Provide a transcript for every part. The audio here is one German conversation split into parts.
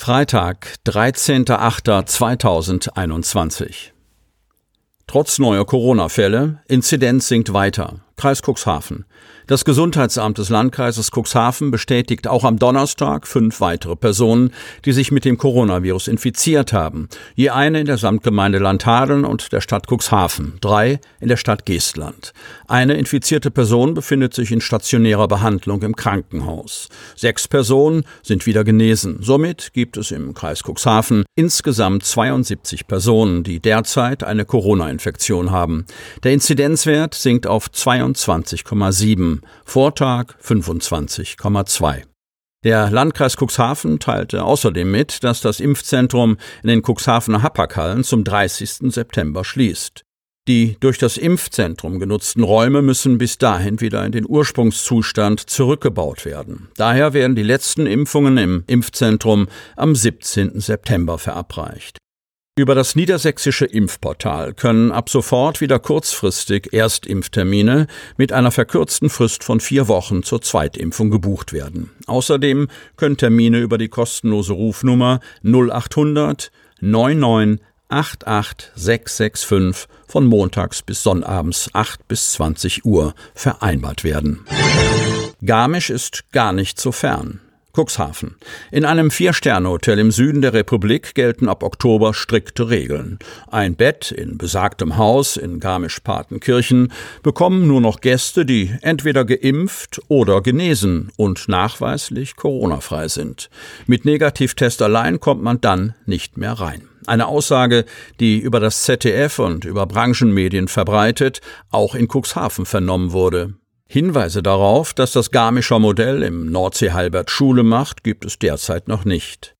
Freitag, 13.08.2021. Trotz neuer Corona-Fälle, Inzidenz sinkt weiter. Kreis Cuxhaven. Das Gesundheitsamt des Landkreises Cuxhaven bestätigt auch am Donnerstag fünf weitere Personen, die sich mit dem Coronavirus infiziert haben. Je eine in der Samtgemeinde Landhadeln und der Stadt Cuxhaven, drei in der Stadt Geestland. Eine infizierte Person befindet sich in stationärer Behandlung im Krankenhaus. Sechs Personen sind wieder genesen. Somit gibt es im Kreis Cuxhaven insgesamt 72 Personen, die derzeit eine Corona-Infektion haben. Der Inzidenzwert sinkt auf 22,7. Vortag 25,2. Der Landkreis Cuxhaven teilte außerdem mit, dass das Impfzentrum in den Cuxhavener Hapaghallen zum 30. September schließt. Die durch das Impfzentrum genutzten Räume müssen bis dahin wieder in den Ursprungszustand zurückgebaut werden. Daher werden die letzten Impfungen im Impfzentrum am 17. September verabreicht. Über das niedersächsische Impfportal können ab sofort wieder kurzfristig Erstimpftermine mit einer verkürzten Frist von vier Wochen zur Zweitimpfung gebucht werden. Außerdem können Termine über die kostenlose Rufnummer 0800 99 88665 von montags bis sonnabends 8 bis 20 Uhr vereinbart werden. Garmisch ist gar nicht so fern. Cuxhaven. In einem Vier-Sterne-Hotel im Süden der Republik gelten ab Oktober strikte Regeln. Ein Bett in besagtem Haus in Garmisch-Partenkirchen bekommen nur noch Gäste, die entweder geimpft oder genesen und nachweislich Corona-frei sind. Mit Negativtest allein kommt man dann nicht mehr rein. Eine Aussage, die über das ZDF und über Branchenmedien verbreitet, auch in Cuxhaven vernommen wurde. Hinweise darauf, dass das Garmischer Modell im Nordsee-Halbert Schule macht, gibt es derzeit noch nicht.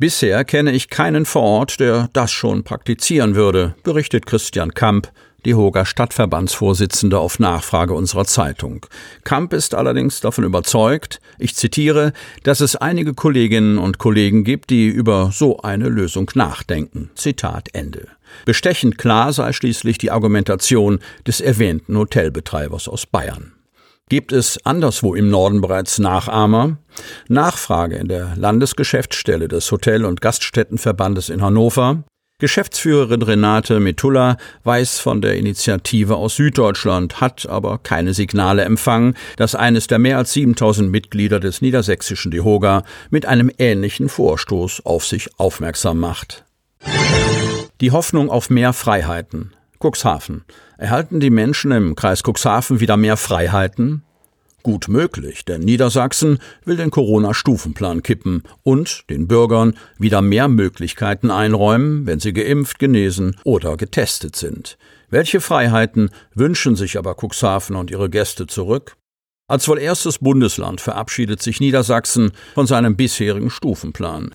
Bisher kenne ich keinen vor Ort, der das schon praktizieren würde, berichtet Christian Kamp, die Hoger Stadtverbandsvorsitzende auf Nachfrage unserer Zeitung. Kamp ist allerdings davon überzeugt, ich zitiere, dass es einige Kolleginnen und Kollegen gibt, die über so eine Lösung nachdenken. Zitat Ende. Bestechend klar sei schließlich die Argumentation des erwähnten Hotelbetreibers aus Bayern. Gibt es anderswo im Norden bereits Nachahmer? Nachfrage in der Landesgeschäftsstelle des Hotel- und Gaststättenverbandes in Hannover. Geschäftsführerin Renate Metulla weiß von der Initiative aus Süddeutschland, hat aber keine Signale empfangen, dass eines der mehr als 7000 Mitglieder des niedersächsischen DEHOGA mit einem ähnlichen Vorstoß auf sich aufmerksam macht. Die Hoffnung auf mehr Freiheiten. Cuxhaven. Erhalten die Menschen im Kreis Cuxhaven wieder mehr Freiheiten? Gut möglich, denn Niedersachsen will den Corona-Stufenplan kippen und den Bürgern wieder mehr Möglichkeiten einräumen, wenn sie geimpft, genesen oder getestet sind. Welche Freiheiten wünschen sich aber Cuxhaven und ihre Gäste zurück? Als wohl erstes Bundesland verabschiedet sich Niedersachsen von seinem bisherigen Stufenplan.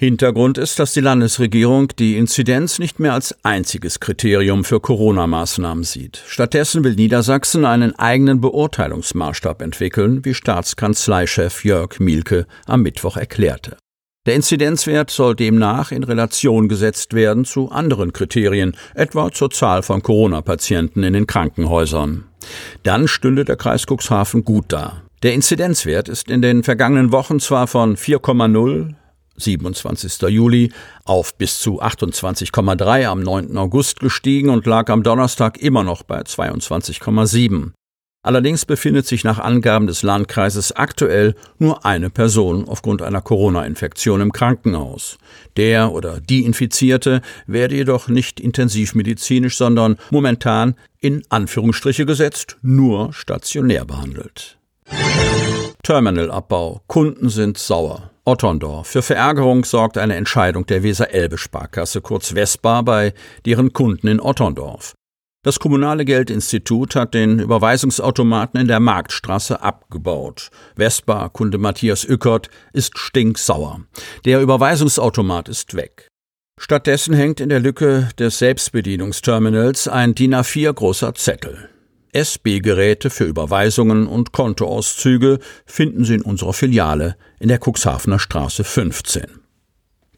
Hintergrund ist, dass die Landesregierung die Inzidenz nicht mehr als einziges Kriterium für Corona-Maßnahmen sieht. Stattdessen will Niedersachsen einen eigenen Beurteilungsmaßstab entwickeln, wie Staatskanzleichef Jörg Mielke am Mittwoch erklärte. Der Inzidenzwert soll demnach in Relation gesetzt werden zu anderen Kriterien, etwa zur Zahl von Corona-Patienten in den Krankenhäusern. Dann stünde der Kreis Cuxhaven gut da. Der Inzidenzwert ist in den vergangenen Wochen zwar von 4,0 27. Juli auf bis zu 28,3 am 9. August gestiegen und lag am Donnerstag immer noch bei 22,7. Allerdings befindet sich nach Angaben des Landkreises aktuell nur eine Person aufgrund einer Corona-Infektion im Krankenhaus. Der oder die Infizierte werde jedoch nicht intensivmedizinisch, sondern momentan in Anführungsstriche gesetzt nur stationär behandelt. Terminalabbau. Kunden sind sauer. Otterndorf. Für Verärgerung sorgt eine Entscheidung der Weser-Elbe-Sparkasse, kurz Vespa, bei deren Kunden in Otterndorf. Das Kommunale Geldinstitut hat den Überweisungsautomaten in der Marktstraße abgebaut. Vespa-Kunde Matthias Ückert ist stinksauer. Der Überweisungsautomat ist weg. Stattdessen hängt in der Lücke des Selbstbedienungsterminals ein DIN A4 großer Zettel. SB-Geräte für Überweisungen und Kontoauszüge finden Sie in unserer Filiale in der Cuxhavener Straße 15.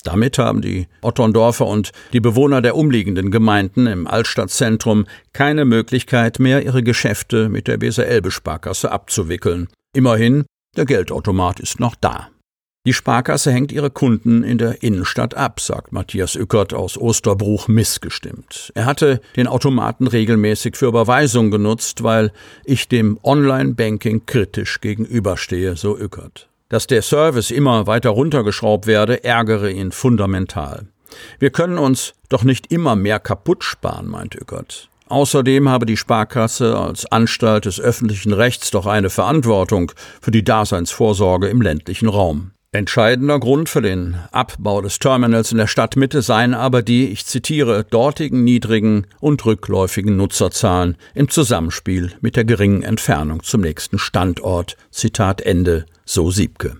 Damit haben die Otterndorfer und die Bewohner der umliegenden Gemeinden im Altstadtzentrum keine Möglichkeit mehr, ihre Geschäfte mit der Weser-Elbe-Sparkasse abzuwickeln. Immerhin, der Geldautomat ist noch da. Die Sparkasse hängt ihre Kunden in der Innenstadt ab, sagt Matthias Ückert aus Osterbruch missgestimmt. Er hatte den Automaten regelmäßig für Überweisungen genutzt, weil ich dem Online-Banking kritisch gegenüberstehe, so Ückert. Dass der Service immer weiter runtergeschraubt werde, ärgere ihn fundamental. Wir können uns doch nicht immer mehr kaputt sparen, meint Ückert. Außerdem habe die Sparkasse als Anstalt des öffentlichen Rechts doch eine Verantwortung für die Daseinsvorsorge im ländlichen Raum. Entscheidender Grund für den Abbau des Terminals in der Stadtmitte seien aber die, ich zitiere, dortigen niedrigen und rückläufigen Nutzerzahlen im Zusammenspiel mit der geringen Entfernung zum nächsten Standort. Zitat Ende, so Siebke.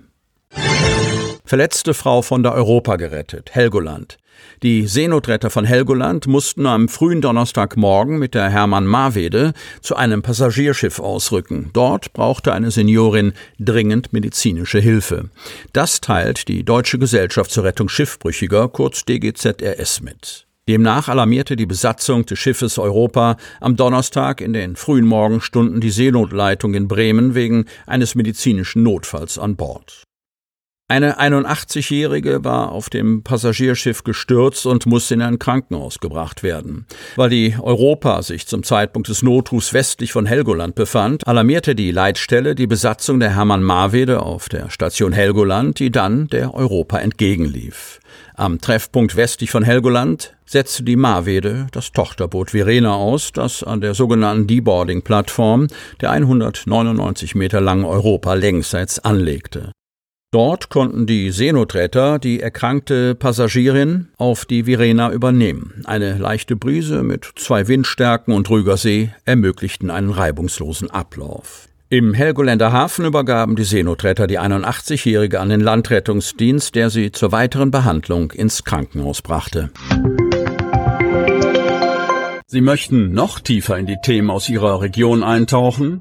Verletzte Frau von der Europa gerettet, Helgoland. Die Seenotretter von Helgoland mussten am frühen Donnerstagmorgen mit der Hermann Marwede zu einem Passagierschiff ausrücken. Dort brauchte eine Seniorin dringend medizinische Hilfe. Das teilt die Deutsche Gesellschaft zur Rettung Schiffbrüchiger, kurz DGZRS, mit. Demnach alarmierte die Besatzung des Schiffes Europa am Donnerstag in den frühen Morgenstunden die Seenotleitung in Bremen wegen eines medizinischen Notfalls an Bord. Eine 81-Jährige war auf dem Passagierschiff gestürzt und musste in ein Krankenhaus gebracht werden. Weil die Europa sich zum Zeitpunkt des Notrufs westlich von Helgoland befand, alarmierte die Leitstelle die Besatzung der Hermann Marwede auf der Station Helgoland, die dann der Europa entgegenlief. Am Treffpunkt westlich von Helgoland setzte die Marwede das Tochterboot Virena aus, das an der sogenannten Deboarding-Plattform der 199 Meter langen Europa längsseits anlegte. Dort konnten die Seenotretter die erkrankte Passagierin auf die Virena übernehmen. Eine leichte Brise mit zwei Windstärken und ruhiger See ermöglichten einen reibungslosen Ablauf. Im Helgoländer Hafen übergaben die Seenotretter die 81-Jährige an den Landrettungsdienst, der sie zur weiteren Behandlung ins Krankenhaus brachte. Sie möchten noch tiefer in die Themen aus Ihrer Region eintauchen?